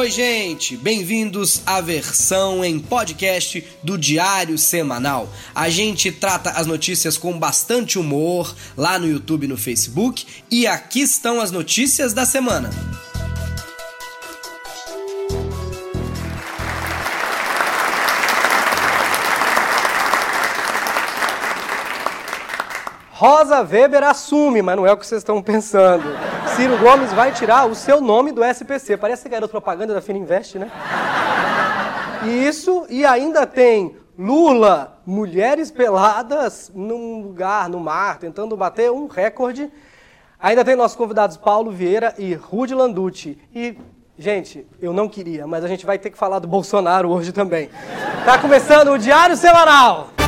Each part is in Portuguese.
Oi, gente! Bem-vindos à versão em podcast do Diário Semanal. A gente trata as notícias com bastante humor lá no YouTube e no Facebook, e aqui estão as notícias da semana. Rosa Weber assume, mas não é o que vocês estão pensando. Ciro Gomes vai tirar o seu nome do SPC. Parece garoto propaganda da Fininvest, né? E isso, e ainda tem Lula, mulheres peladas num lugar, no mar, tentando bater um recorde. Ainda tem nossos convidados Paulo Vieira e Rude Landucci. E, gente, eu não queria, mas a gente vai ter que falar do Bolsonaro hoje também. Tá começando o Diário Semanal!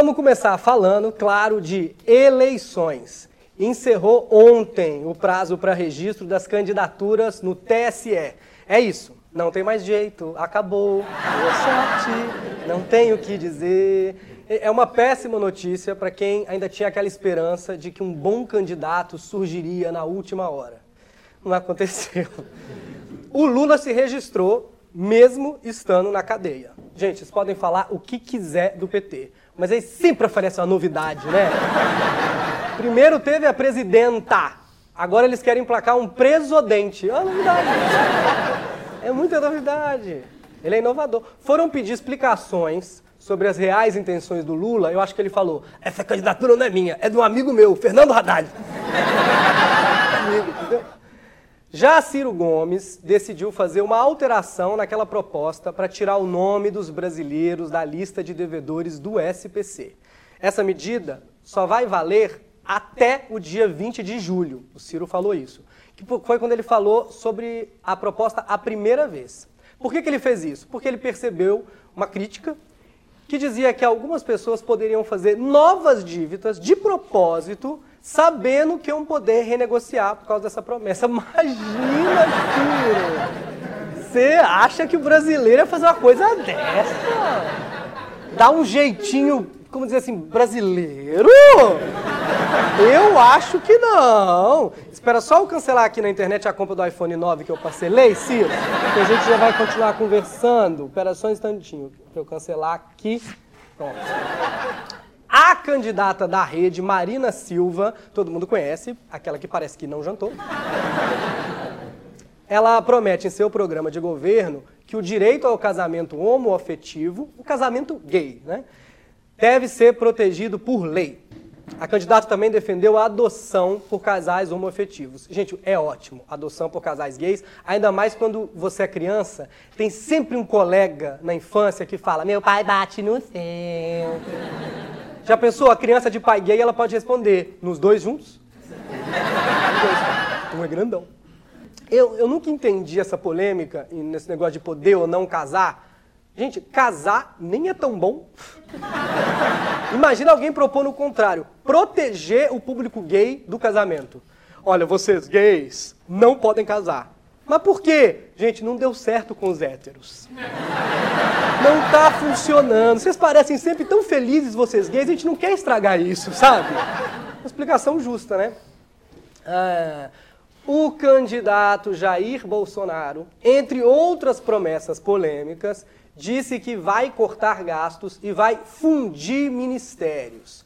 Vamos começar falando, claro, de eleições. Encerrou ontem o prazo para registro das candidaturas no TSE. É isso, não tem mais jeito, acabou, boa sorte, não tenho o que dizer. É uma péssima notícia para quem ainda tinha aquela esperança de que um bom candidato surgiria na última hora. Não aconteceu. O Lula se registrou mesmo estando na cadeia. Gente, vocês podem falar o que quiser do PT. Mas aí sempre aparece uma novidade, né? Primeiro teve a presidenta, agora eles querem emplacar um presodente. É uma novidade. É muita novidade. Ele é inovador. Foram pedir explicações sobre as reais intenções do Lula. Eu acho que ele falou: essa candidatura não é minha, é de um amigo meu, Fernando Haddad. amigo, entendeu? Já Ciro Gomes decidiu fazer uma alteração naquela proposta para tirar o nome dos brasileiros da lista de devedores do SPC. Essa medida só vai valer até o dia 20 de julho. O Ciro falou isso. Que foi quando ele falou sobre a proposta a primeira vez. Por que, que ele fez isso? Porque ele percebeu uma crítica que dizia que algumas pessoas poderiam fazer novas dívidas de propósito sabendo que iam poder renegociar por causa dessa promessa. Imagina, Ciro! Você acha que o brasileiro ia fazer uma coisa dessa? Dá um jeitinho, como dizer assim, brasileiro? Eu acho que não. Espera só eu cancelar aqui na internet a compra do iPhone 9 que eu parcelei, Ciro, que a gente já vai continuar conversando. Espera só um instantinho para eu cancelar aqui. Pronto. A candidata da rede, Marina Silva, todo mundo conhece, aquela que parece que não jantou. Ela promete em seu programa de governo que o direito ao casamento homoafetivo, o casamento gay, né, deve ser protegido por lei. A candidata também defendeu a adoção por casais homoafetivos. Gente, é ótimo, adoção por casais gays, ainda mais quando você é criança, tem sempre um colega na infância que fala: "Meu pai bate no seu". Já pensou? A criança de pai gay, ela pode responder, nos dois juntos? Um é grandão. Eu, eu nunca entendi essa polêmica nesse negócio de poder ou não casar. Gente, casar nem é tão bom. Imagina alguém propondo o contrário: proteger o público gay do casamento. Olha, vocês gays não podem casar. Mas por quê? Gente, não deu certo com os héteros. Não está funcionando. Vocês parecem sempre tão felizes, vocês gays, a gente não quer estragar isso, sabe? Uma explicação justa, né? Ah, o candidato Jair Bolsonaro, entre outras promessas polêmicas, disse que vai cortar gastos e vai fundir ministérios.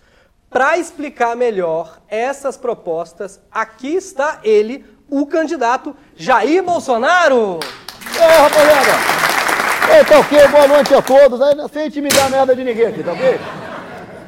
Para explicar melhor essas propostas, aqui está ele, o candidato Jair Bolsonaro. É, rapaziada. Ei, tá ok? Boa noite a todos. Aí, sem intimidar merda de ninguém aqui, tá ok?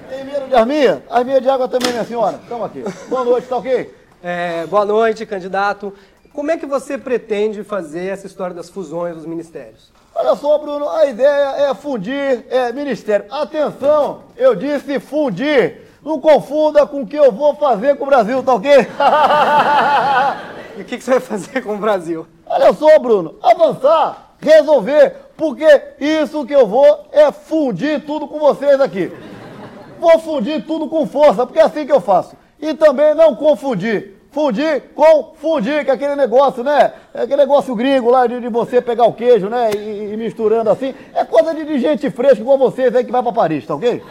Tem medo de arminha? Arminha de água também, minha senhora. Tamo aqui. Boa noite, tá ok? É, boa noite, candidato. Como é que você pretende fazer essa história das fusões dos ministérios? Olha só, Bruno, a ideia é fundir é, ministério. Atenção, eu disse fundir. Não confunda com o que eu vou fazer com o Brasil, tá ok? E o que, você vai fazer com o Brasil? Olha só, Bruno, avançar, resolver, porque isso que eu vou é fundir tudo com vocês aqui. Vou fundir tudo com força, porque é assim que eu faço. E também não confundir fundir com fundir, que é aquele negócio, né? É aquele negócio gringo lá de, de você pegar o queijo, né? E, e misturando assim. É coisa de, de gente fresca igual vocês aí que vai pra Paris, tá ok?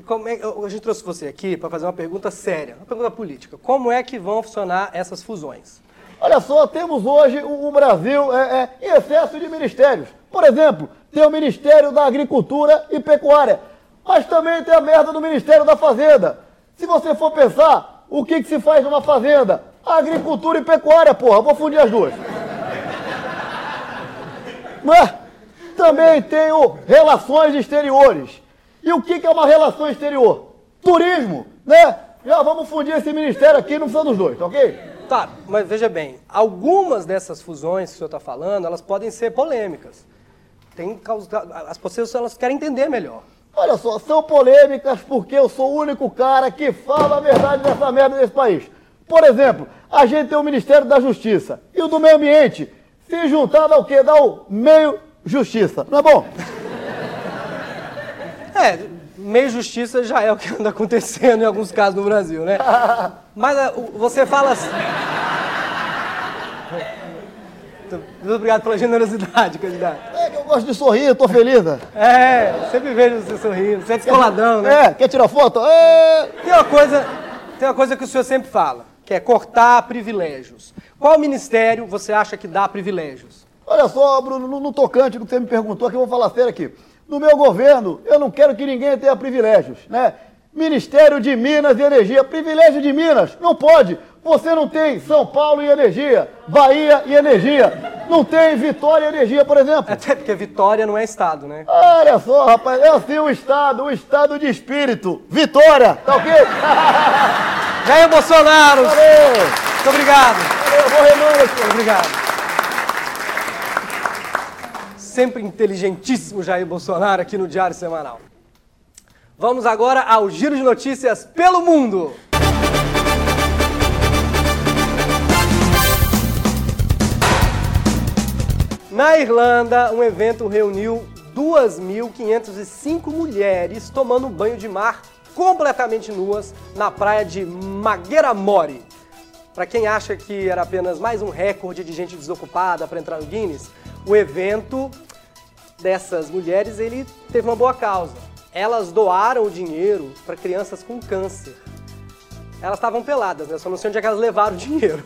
E como é, a gente trouxe você aqui para fazer uma pergunta séria, uma pergunta política. Como é que vão funcionar essas fusões? Olha só, temos hoje o, Brasil é, é, em excesso de ministérios. Por exemplo, tem o Ministério da Agricultura e Pecuária, mas também tem a merda do Ministério da Fazenda. Se você for pensar, o que, que se faz numa fazenda? Agricultura e pecuária, porra, vou fundir as duas. Mas também tem o Relações Exteriores. E o que, que é uma relação exterior? Turismo, né? Já vamos fundir esse ministério aqui, não precisa dos dois, tá ok? Tá, mas veja bem, algumas dessas fusões que o senhor está falando, elas podem ser polêmicas. Tem, as pessoas elas querem entender melhor. Olha só, são polêmicas porque eu sou o único cara que fala a verdade dessa merda desse país. Por exemplo, a gente tem o Ministério da Justiça e o do Meio Ambiente. Se juntar dá o quê? Dá o meio justiça, não é bom? É, meio justiça já é o que anda acontecendo em alguns casos no Brasil, né? Mas uh, você fala assim... Muito obrigado pela generosidade, candidato. É que eu gosto de sorrir, eu tô feliz, né? É, sempre vejo você sorrindo, você é descoladão, né? É, quer tirar foto? É... Tem uma coisa, tem uma coisa que o senhor sempre fala, que é cortar privilégios. Qual ministério você acha que dá privilégios? Olha só, Bruno, no, no tocante do que você me perguntou, aqui eu vou falar sério aqui. No meu governo, eu não quero que ninguém tenha privilégios, né? Ministério de Minas e Energia, privilégio de Minas, não pode. Você não tem São Paulo e energia, Bahia e energia. Não tem Vitória e energia, por exemplo. Até porque Vitória não é estado, né? Olha só, rapaz, é assim o estado, o estado de espírito. Vitória, tá ok? Jair Bolsonaro! Valeu! Muito obrigado! Valeu, vou remando, Obrigado sempre inteligentíssimo Jair Bolsonaro aqui no Diário Semanal. Vamos agora ao giro de notícias pelo mundo. Na Irlanda, um evento reuniu 2.505 mulheres tomando banho de mar completamente nuas na praia de Magueramore. Para quem acha que era apenas mais um recorde de gente desocupada para entrar no Guinness, o evento dessas mulheres ele teve uma boa causa. Elas doaram o dinheiro para crianças com câncer. Elas estavam peladas, né? Só não sei onde é que elas levaram o dinheiro.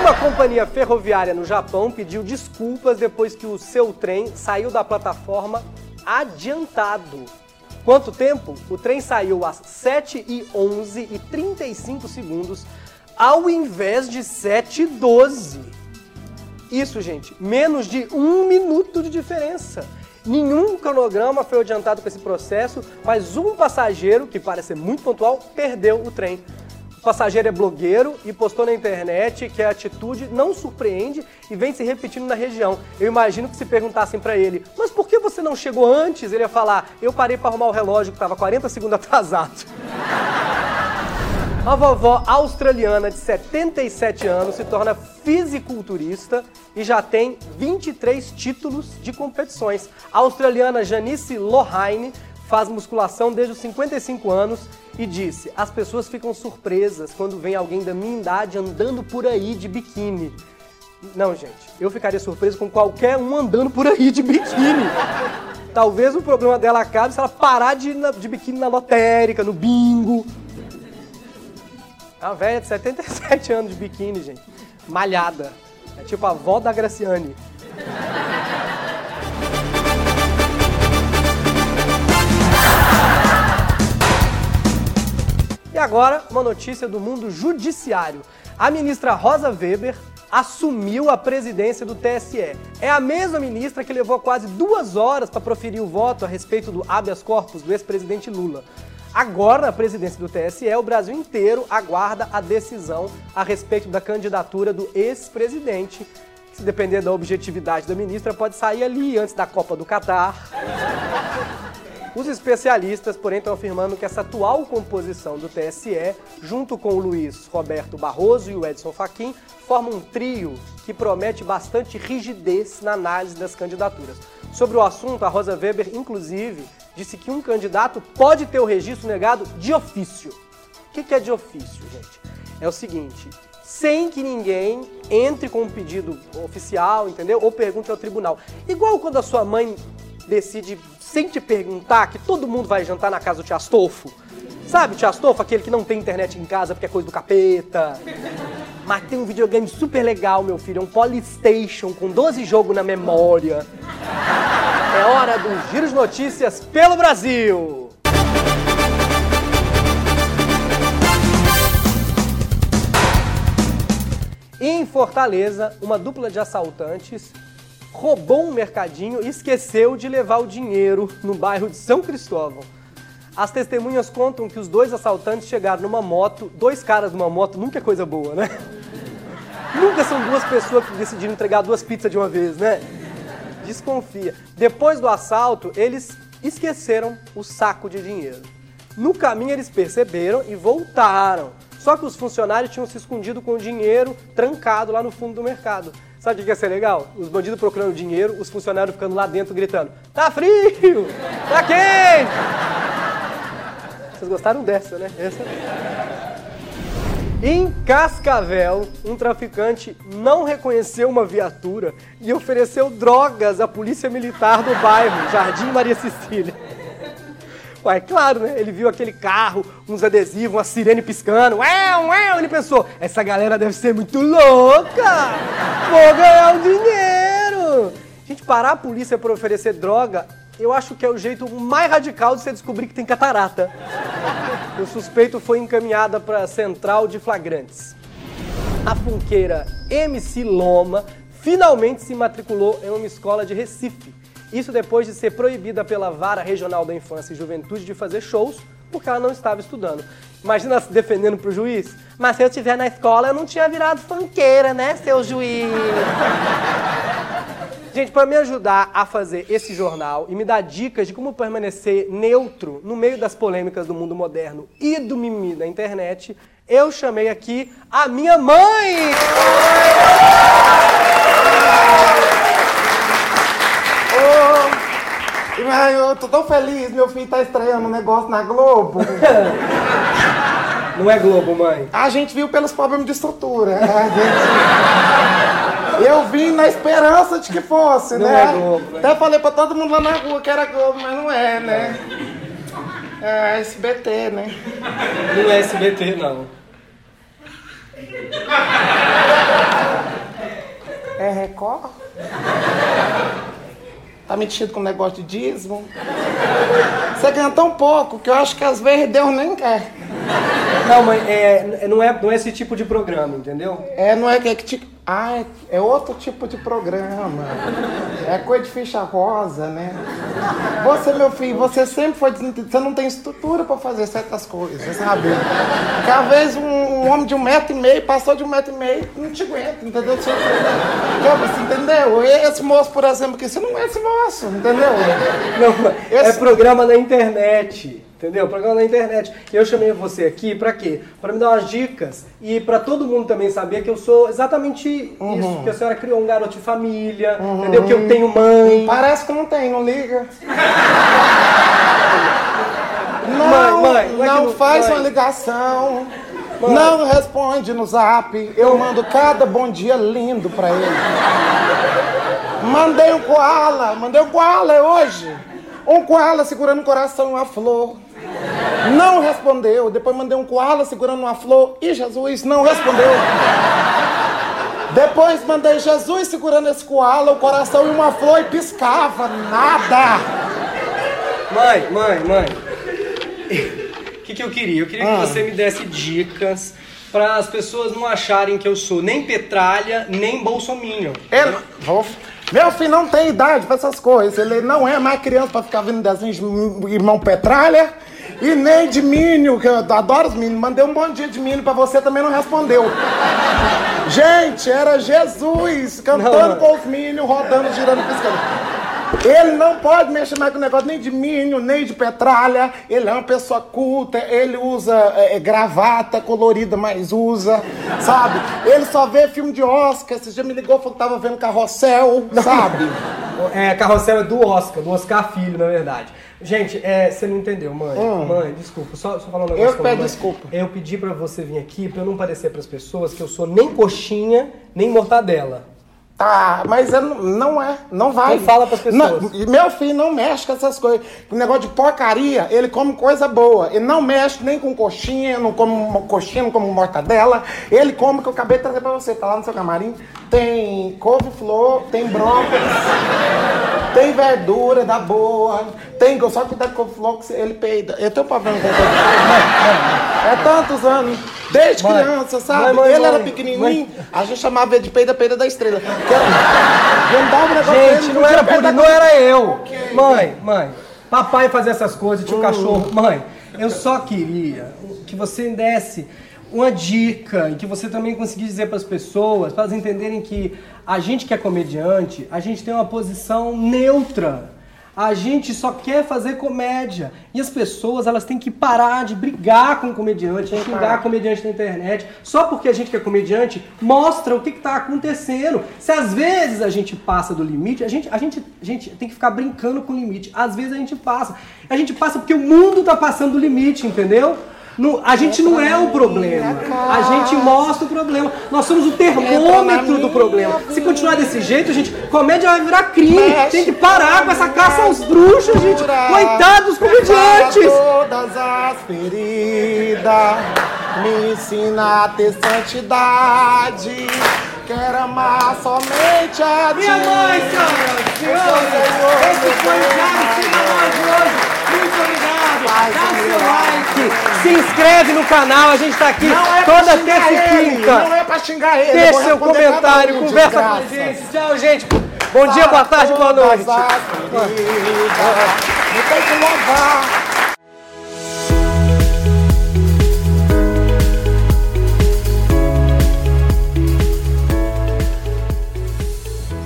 Uma companhia ferroviária no Japão pediu desculpas depois que o seu trem saiu da plataforma adiantado. Quanto tempo? O trem saiu às 7 e 11 e 35 segundos, ao invés de 7 e 12. Isso, gente, menos de um minuto de diferença. Nenhum cronograma foi adiantado para esse processo, mas um passageiro, que parece ser muito pontual, perdeu o trem. O passageiro é blogueiro e postou na internet que a atitude não surpreende e vem se repetindo na região. Eu imagino que se perguntassem para ele, mas por que você não chegou antes? Ele ia falar, eu parei para arrumar o relógio que estava 40 segundos atrasado. A vovó australiana de 77 anos se torna fisiculturista e já tem 23 títulos de competições. A australiana Janice Lohane faz musculação desde os 55 anos e disse: As pessoas ficam surpresas quando vem alguém da minha idade andando por aí de biquíni. Não, gente, eu ficaria surpreso com qualquer um andando por aí de biquíni. Talvez o problema dela acabe se ela parar de, de biquíni na lotérica, no bingo. É uma velha de 77 anos de biquíni, gente. Malhada. É tipo a avó da Graciane. E agora, uma notícia do mundo judiciário. A ministra Rosa Weber assumiu a presidência do TSE. É a mesma ministra que levou quase duas horas para proferir o voto a respeito do habeas corpus do ex-presidente Lula. Agora, na presidência do TSE, o Brasil inteiro aguarda a decisão a respeito da candidatura do ex-presidente. Se depender da objetividade da ministra, pode sair ali antes da Copa do Catar. Os especialistas, porém, estão afirmando que essa atual composição do TSE, junto com o Luiz Roberto Barroso e o Edson Fachin, forma um trio que promete bastante rigidez na análise das candidaturas. Sobre o assunto, a Rosa Weber, inclusive, disse que um candidato pode ter o registro negado de ofício. O que, é de ofício, gente? É o seguinte, sem que ninguém entre com um pedido oficial, entendeu? Ou pergunte ao tribunal. Igual quando a sua mãe decide, sem te perguntar, que todo mundo vai jantar na casa do Tia Astolfo. Sabe o Tia Astolfo, aquele que não tem internet em casa porque é coisa do capeta? Mas tem um videogame super legal, meu filho, é um Polystation com 12 jogos na memória. É hora do Giro de Notícias pelo Brasil! Em Fortaleza, uma dupla de assaltantes roubou um mercadinho e esqueceu de levar o dinheiro no bairro de São Cristóvão. As testemunhas contam que os dois assaltantes chegaram numa moto, dois caras numa moto nunca é coisa boa, né? Nunca são duas pessoas que decidiram entregar duas pizzas de uma vez, né? Desconfia. Depois do assalto, eles esqueceram o saco de dinheiro. No caminho, eles perceberam e voltaram. Só que os funcionários tinham se escondido com o dinheiro trancado lá no fundo do mercado. Sabe o que ia ser legal? Os bandidos procurando dinheiro, os funcionários ficando lá dentro gritando: Tá frio! Tá quente! Vocês gostaram dessa, né? Essa. Em Cascavel, um traficante não reconheceu uma viatura e ofereceu drogas à polícia militar do bairro, Jardim Maria Cecília. Ué, claro, né? Ele viu aquele carro, uns adesivos, uma sirene piscando. Ué, ué, ele pensou, essa galera deve ser muito louca! Vou ganhar um dinheiro! Gente, parar a polícia por oferecer droga, eu acho que é o jeito mais radical de você descobrir que tem catarata. O suspeito foi encaminhado para a central de flagrantes. A funkeira MC Loma finalmente se matriculou em uma escola de Recife isso depois de ser proibida pela Vara Regional da Infância e Juventude de fazer shows porque ela não estava estudando. Imagina se defendendo pro juiz. Mas se eu estiver na escola, eu não tinha virado fanqueira, né, seu juiz? Gente, para me ajudar a fazer esse jornal e me dar dicas de como permanecer neutro no meio das polêmicas do mundo moderno e do mimimi da internet, eu chamei aqui a minha mãe! Ai, eu tô tão feliz, meu filho tá estreando um negócio na Globo. Não é Globo, mãe. A gente viu pelos problemas de estrutura. Gente... Eu vim na esperança de que fosse, não né? É Globo, né? Até falei pra todo mundo lá na rua que era Globo, mas não é, né? É SBT, né? Não é SBT, não. É Record? Tá metido com negócio de dízimo? Você ganha tão pouco que eu acho que às vezes Deus nem quer. Não, mãe, é, não, é, não é esse tipo de programa, entendeu? É, não é que é que tipo. Ah, é, é outro tipo de programa. É coisa de ficha rosa, né? Você, meu filho, você sempre foi desentendido. Você não tem estrutura pra fazer certas coisas, sabe? Porque às vezes um, um homem de um metro e meio passou de um metro e meio não te aguenta, entendeu? Você, entendeu? Esse moço, por exemplo, que você não é esse moço, entendeu? Não, é Esse- programa na internet. Entendeu? Programa na internet. Eu chamei você aqui pra quê? Pra me dar umas dicas e pra todo mundo também saber que eu sou exatamente isso. Que a senhora criou um garoto de família, entendeu? Que eu tenho mãe. Parece que não tem, não liga. Não, Mãe, mãe, não é não não- faz mãe. uma ligação. Não responde no zap. Eu mando cada bom dia lindo pra ele. Mandei um koala, mandei um koala hoje. Um koala segurando o coração e uma flor. Não respondeu. Depois mandei um koala segurando uma flor. E Jesus não respondeu. Depois mandei Jesus segurando esse koala, o coração e uma flor e piscava. Nada. Mãe, mãe, mãe. O que, que eu queria? Eu queria que você me desse dicas para as pessoas não acharem que eu sou nem petralha, nem bolsominion. Ele, vou- meu filho não tem idade pra essas coisas. Ele não é mais criança pra ficar vendo desenhos de irmão Petralha e nem de Mínio, que eu adoro os Mínio. Mandei um bom dia de Mínio pra você, também não respondeu. Gente, era Jesus cantando Não. com os Mínio, rodando, girando, piscando. Ele não pode mexer mais com o negócio nem de Mínio, nem de Petralha. Ele é uma pessoa culta, ele usa é, gravata colorida, mas usa, sabe? Ele só vê filme de Oscar. Esse dia me ligou, falou que tava vendo Carrossel, sabe? É, carrossel é do Oscar, do Oscar Filho, na verdade. Gente, é, você não entendeu, mãe. Hum. Mãe, desculpa, só, só falar um negócio. Eu peço mãe. desculpa. Eu pedi pra você vir aqui pra eu não parecer pras pessoas que eu sou nem coxinha, nem mortadela. Tá, mas eu não, não é, não vai. Então fala pras pessoas. Não, meu filho não mexe com essas coisas. O negócio de porcaria, ele come coisa boa. Ele não mexe nem com coxinha, não come coxinha, não come mortadela. Ele come o que eu acabei de trazer pra você, tá lá no seu camarim. Tem couve-flor, tem brócolis, tem verdura da boa, tem. Só cuidado com o couve-flor que ele peida. Eu tenho problema com couve-flor. É tantos anos. Desde Mãe, criança, sabe? mãe, mãe, ele era pequenininho, a gente chamava ele de peida, peida da estrela. Que Não dava um negócio Gente, não era por não com- era eu. Ok. Mãe, mãe. Papai fazia essas coisas, tinha um cachorro. Mãe, eu só queria que você desse uma dica e que você também conseguisse dizer para as pessoas, para elas entenderem que a gente que é comediante, a gente tem uma posição neutra. A gente só quer fazer comédia. E as pessoas, elas têm que parar de brigar com o comediante, xingar comediante na internet. Só porque a gente que é comediante mostra o que está acontecendo. Se às vezes a gente passa do limite, a gente, a, gente, a gente tem que ficar brincando com o limite. Às vezes a gente passa. A gente passa porque o mundo está passando do limite, entendeu? Não- a gente não é o problema. A gente mostra o problema. Nós somos o termômetro do problema. Se continuar desse jeito, gente, comédia vai virar crime. Mexe Tem que parar com essa caça aos bruxos, gente. Coitados dos comediantes. Todas as feridas, me ensina a ter santidade. Quero amar somente a ti. Minha mãe, senhoras e senhores, esse foi o Diário de hoje. Muito obrigado. Dá o seu like, se inscreve no canal. A gente tá aqui é toda terça e ele, quinta. Não é pra xingar ele. Deixa seu comentário, um, conversa com a gente. Tchau, gente. Bom dia, boa tarde, boa noite. Não tem que louvar.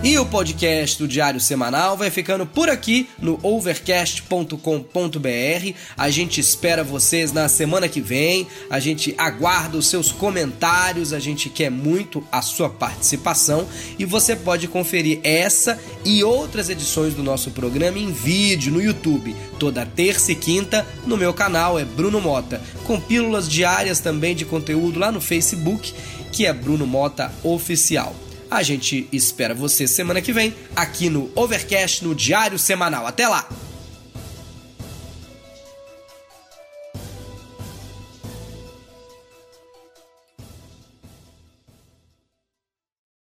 E o podcast do Diário Semanal vai ficando por aqui no overcast.com.br. A gente espera vocês na semana que vem. A gente aguarda os seus comentários. A gente quer muito a sua participação. E você pode conferir essa e outras edições do nosso programa em vídeo no YouTube. Toda terça e quinta no meu canal é Bruno Mota. Com pílulas diárias também de conteúdo lá no Facebook, que é Bruno Mota Oficial. A gente espera você semana que vem aqui no Overcast no Diário Semanal. Até lá!